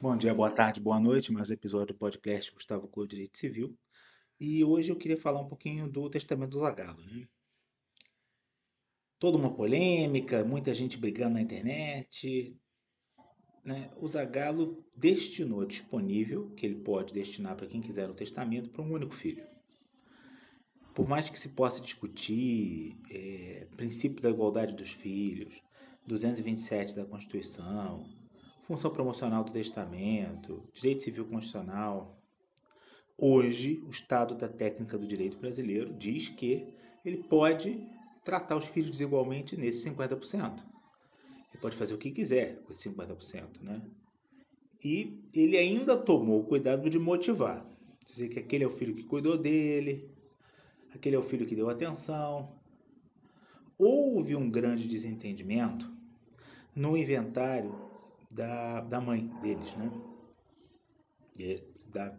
Bom dia, boa tarde, boa noite. Mais um episódio do podcast Gustavo Clô Direito Civil. E hoje eu queria falar um pouquinho do Testamento do Zagalo. Né? Toda uma polêmica, muita gente brigando na internet. Né? O Zagalo destinou disponível, que ele pode destinar para quem quiser o testamento, para um único filho. Por mais que se possa discutir é, princípio da igualdade dos filhos, 227 da Constituição, função promocional do testamento, direito civil constitucional. Hoje, o estado da técnica do direito brasileiro diz que ele pode tratar os filhos desigualmente nesses 50%. Ele pode fazer o que quiser com esses 50%, né? E ele ainda tomou o cuidado de motivar. Dizer que aquele é o filho que cuidou dele, aquele é o filho que deu atenção. Houve um grande desentendimento no inventário da, da mãe deles, né? E, da,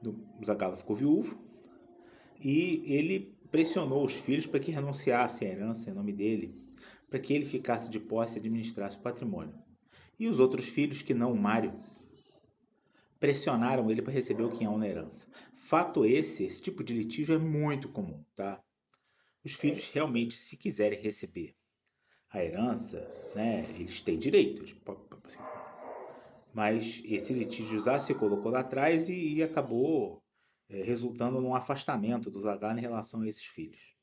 do, Zagalo ficou viúvo e ele pressionou os filhos para que renunciassem à herança em nome dele, para que ele ficasse de posse e administrasse o patrimônio. E os outros filhos, que não o Mário, pressionaram ele para receber o quinhão na herança. Fato esse, esse tipo de litígio é muito comum, tá? Os filhos realmente, se quiserem receber a herança, né, eles têm direitos. Assim, mas esse litígio já se colocou lá atrás e, e acabou é, resultando num afastamento do Zagallo em relação a esses filhos.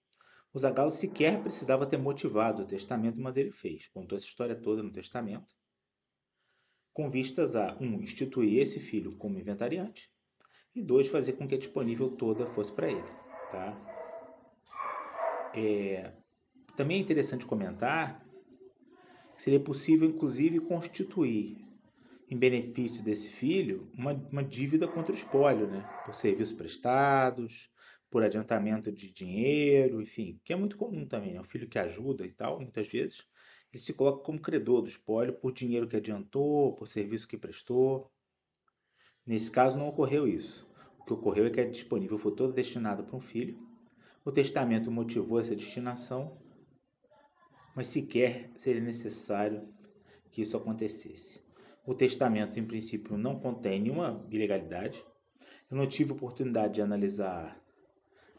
O Zagallo sequer precisava ter motivado o testamento, mas ele fez. Contou essa história toda no testamento, com vistas a, um, instituir esse filho como inventariante, e dois, fazer com que a disponível toda fosse para ele. Tá? É, também é interessante comentar que seria possível, inclusive, constituir em benefício desse filho uma, uma dívida contra o espólio, né? por serviços prestados, por adiantamento de dinheiro, enfim, que é muito comum também. Né? O filho que ajuda e tal, muitas vezes, ele se coloca como credor do espólio por dinheiro que adiantou, por serviço que prestou. Nesse caso, não ocorreu isso. O que ocorreu é que a disponível foi toda destinada para um filho. O testamento motivou essa destinação, mas sequer seria necessário que isso acontecesse. O testamento, em princípio, não contém nenhuma ilegalidade. Eu não tive oportunidade de analisar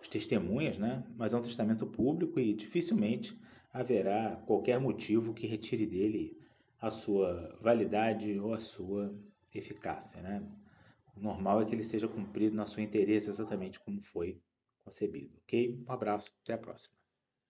as testemunhas, né? mas é um testamento público e dificilmente haverá qualquer motivo que retire dele a sua validade ou a sua eficácia. Né? O normal é que ele seja cumprido na sua interesse exatamente como foi concebido. Ok? Um abraço, até a próxima.